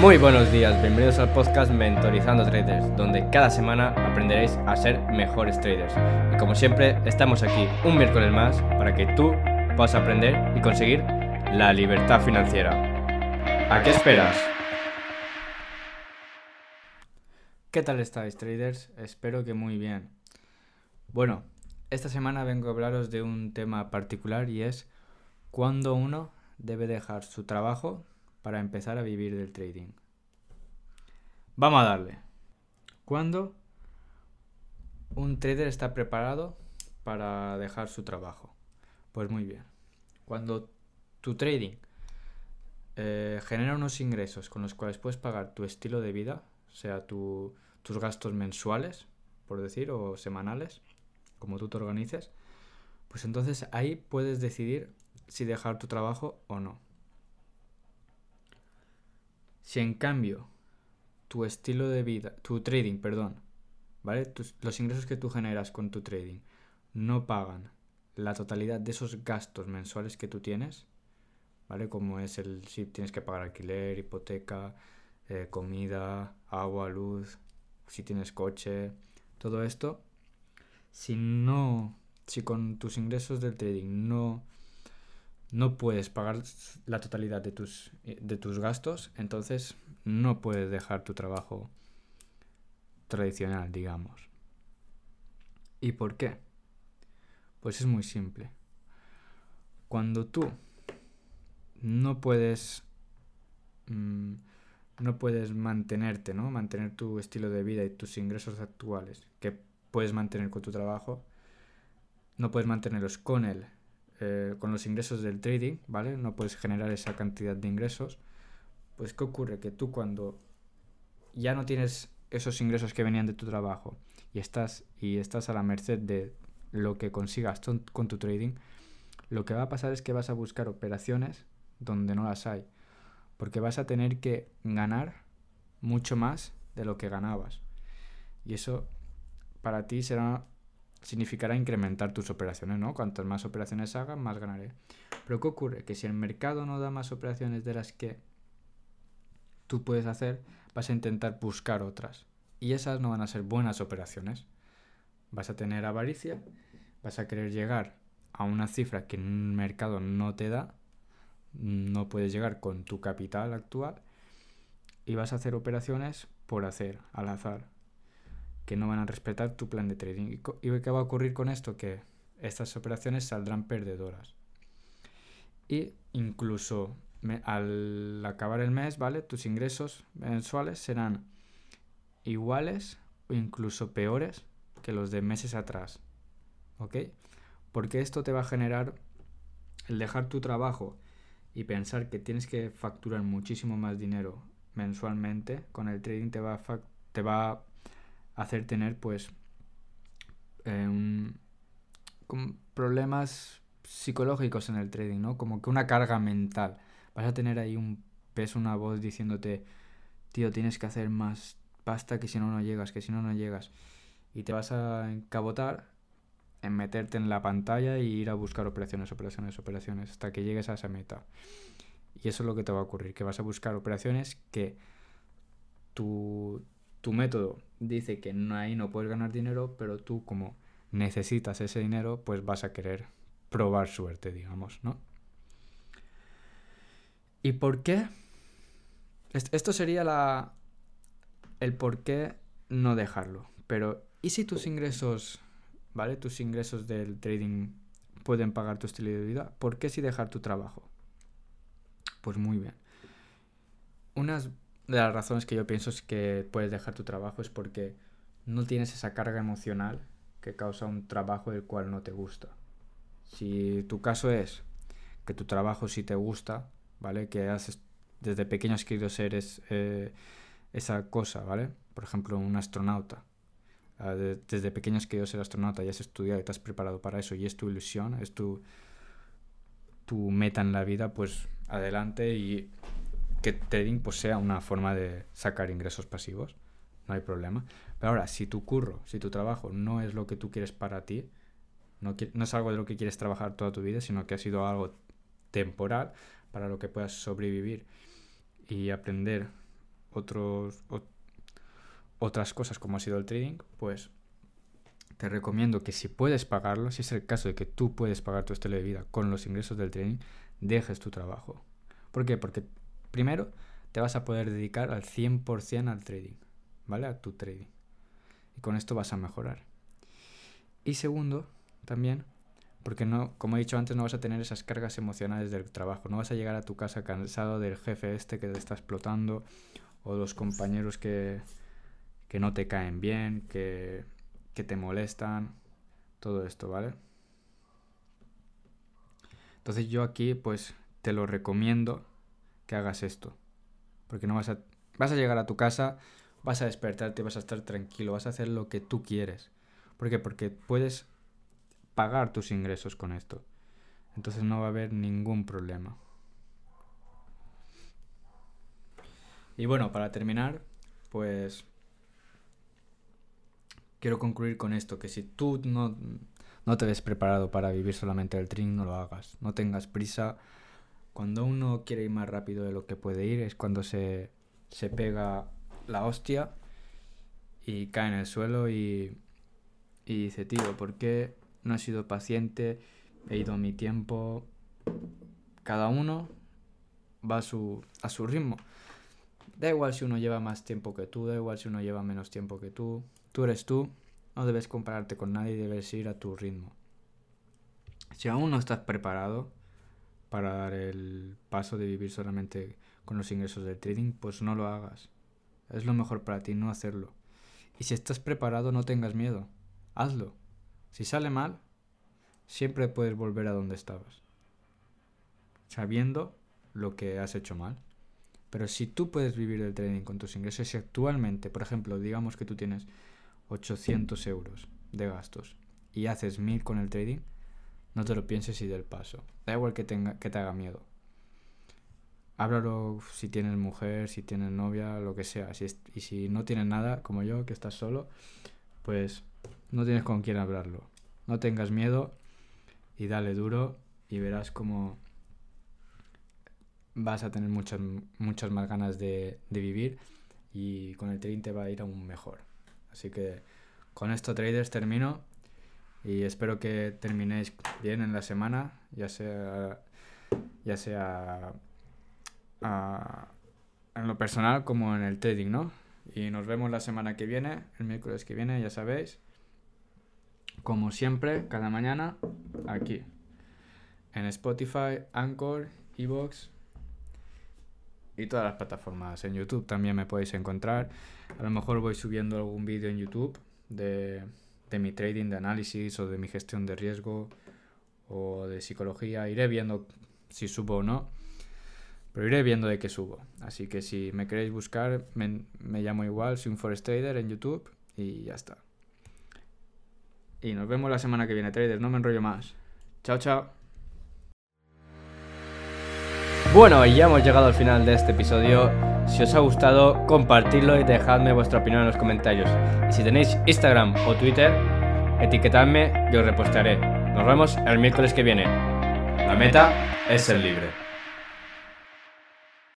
Muy buenos días, bienvenidos al podcast Mentorizando Traders, donde cada semana aprenderéis a ser mejores traders. Y como siempre, estamos aquí un miércoles más para que tú puedas aprender y conseguir la libertad financiera. ¿A qué esperas? ¿Qué tal estáis, traders? Espero que muy bien. Bueno, esta semana vengo a hablaros de un tema particular y es cuándo uno debe dejar su trabajo para empezar a vivir del trading. Vamos a darle. ¿Cuándo un trader está preparado para dejar su trabajo? Pues muy bien. Cuando tu trading eh, genera unos ingresos con los cuales puedes pagar tu estilo de vida, o sea, tus gastos mensuales, por decir, o semanales, como tú te organices, pues entonces ahí puedes decidir si dejar tu trabajo o no. Si en cambio tu estilo de vida, tu trading, perdón, ¿vale? los ingresos que tú generas con tu trading no pagan la totalidad de esos gastos mensuales que tú tienes, ¿vale? Como es el si tienes que pagar alquiler, hipoteca, eh, comida, agua, luz, si tienes coche, todo esto, si no, si con tus ingresos del trading no no puedes pagar la totalidad de tus, de tus gastos, entonces no puedes dejar tu trabajo tradicional, digamos. ¿Y por qué? Pues es muy simple. Cuando tú no puedes mm, no puedes mantenerte, ¿no? Mantener tu estilo de vida y tus ingresos actuales que puedes mantener con tu trabajo, no puedes mantenerlos con él eh, con los ingresos del trading, ¿vale? No puedes generar esa cantidad de ingresos. Pues ¿qué ocurre? Que tú cuando ya no tienes esos ingresos que venían de tu trabajo y estás, y estás a la merced de lo que consigas con tu trading, lo que va a pasar es que vas a buscar operaciones donde no las hay. Porque vas a tener que ganar mucho más de lo que ganabas. Y eso para ti será significará incrementar tus operaciones, ¿no? Cuantas más operaciones hagas, más ganaré. Pero ¿qué ocurre? Que si el mercado no da más operaciones de las que tú puedes hacer, vas a intentar buscar otras. Y esas no van a ser buenas operaciones. Vas a tener avaricia, vas a querer llegar a una cifra que un mercado no te da, no puedes llegar con tu capital actual y vas a hacer operaciones por hacer, al azar, que no van a respetar tu plan de trading. ¿Y qué va a ocurrir con esto? Que estas operaciones saldrán perdedoras. Y incluso al acabar el mes, ¿vale? Tus ingresos mensuales serán iguales o incluso peores que los de meses atrás. ¿Ok? Porque esto te va a generar el dejar tu trabajo y pensar que tienes que facturar muchísimo más dinero mensualmente con el trading te va a, hacer tener pues eh, problemas psicológicos en el trading, ¿no? Como que una carga mental. Vas a tener ahí un peso, una voz diciéndote, tío, tienes que hacer más pasta que si no, no llegas, que si no, no llegas. Y te vas a encabotar en meterte en la pantalla y ir a buscar operaciones, operaciones, operaciones, hasta que llegues a esa meta. Y eso es lo que te va a ocurrir, que vas a buscar operaciones que tu, tu método dice que no, ahí no puedes ganar dinero, pero tú como necesitas ese dinero, pues vas a querer probar suerte, digamos, ¿no? ¿Y por qué? Esto sería la el por qué no dejarlo. Pero, ¿y si tus ingresos, ¿vale? Tus ingresos del trading pueden pagar tu estilo de vida? ¿Por qué si dejar tu trabajo? Pues muy bien. Unas de las razones que yo pienso es que puedes dejar tu trabajo es porque no tienes esa carga emocional que causa un trabajo del cual no te gusta. Si tu caso es que tu trabajo sí te gusta, ¿vale? Que haces desde pequeño has querido ser eh, esa cosa, ¿vale? Por ejemplo, un astronauta. Ah, desde pequeño has querido ser astronauta y has estudiado y te has preparado para eso y es tu ilusión, es tu, tu meta en la vida, pues adelante y que trading pues, sea una forma de sacar ingresos pasivos, no hay problema. Pero ahora, si tu curro, si tu trabajo no es lo que tú quieres para ti, no, es algo de lo que quieres trabajar toda tu vida, sino que ha sido algo temporal para lo que puedas sobrevivir y aprender otros, otras cosas como ha sido el trading, pues te recomiendo que si puedes pagarlo, si es el caso de que tú puedes pagar tu estilo de vida con los ingresos del trading, dejes tu trabajo. ¿Por qué? Porque primero te vas a poder dedicar al 100% al trading, ¿vale? A tu trading. Y con esto vas a mejorar. Y segundo, también, porque no, como he dicho antes, no vas a tener esas cargas emocionales del trabajo. No vas a llegar a tu casa cansado del jefe este que te está explotando o los compañeros que, que no te caen bien, que, que te molestan, todo esto, ¿vale? Entonces yo aquí pues te lo recomiendo que hagas esto. Porque no vas a, vas a llegar a tu casa, vas a despertarte, vas a estar tranquilo, vas a hacer lo que tú quieres. ¿Por qué? Porque puedes pagar tus ingresos con esto. Entonces no va a haber ningún problema. Y bueno, para terminar, pues quiero concluir con esto, que si tú no, no te ves preparado para vivir solamente el trading, no lo hagas. No tengas prisa. Cuando uno quiere ir más rápido de lo que puede ir es cuando se, se pega la hostia y cae en el suelo y, y dice, tío, ¿por qué no he sido paciente? He ido a mi tiempo. Cada uno va a su, a su ritmo. Da igual si uno lleva más tiempo que tú, da igual si uno lleva menos tiempo que tú. Tú eres tú, no debes compararte con nadie, debes ir a tu ritmo. Si aún no estás preparado para dar el paso de vivir solamente con los ingresos del trading, pues no lo hagas. Es lo mejor para ti no hacerlo. Y si estás preparado, no tengas miedo. Hazlo. Si sale mal, siempre puedes volver a donde estabas. Sabiendo lo que has hecho mal. Pero si tú puedes vivir del trading con tus ingresos y actualmente, por ejemplo, digamos que tú tienes 800 euros de gastos y haces 1000 con el trading, no te lo pienses y del paso. Da igual que, tenga, que te haga miedo. Háblalo si tienes mujer, si tienes novia, lo que sea. Si y si no tienes nada, como yo, que estás solo, pues no tienes con quién hablarlo. No tengas miedo y dale duro y verás cómo vas a tener muchas, muchas más ganas de, de vivir y con el trading te va a ir aún mejor. Así que con esto traders termino y espero que terminéis bien en la semana, ya sea ya sea en lo personal como en el trading, ¿no? Y nos vemos la semana que viene, el miércoles que viene, ya sabéis. Como siempre, cada mañana, aquí. En Spotify, Anchor, Evox y todas las plataformas. En YouTube también me podéis encontrar. A lo mejor voy subiendo algún vídeo en YouTube de, de mi trading, de análisis o de mi gestión de riesgo o de psicología. Iré viendo si subo o no. Pero iré viendo de qué subo. Así que si me queréis buscar, me, llamo igual, soy un Forest Trader en YouTube y ya está. Y nos vemos la semana que viene, traders. No me enrollo más. Chao, chao. Bueno, ya hemos llegado al final de este episodio. Si os ha gustado, compartidlo y dejadme vuestra opinión en los comentarios. Y si tenéis Instagram o Twitter, etiquetadme y os repostaré. Nos vemos el miércoles que viene. La meta es ser libre.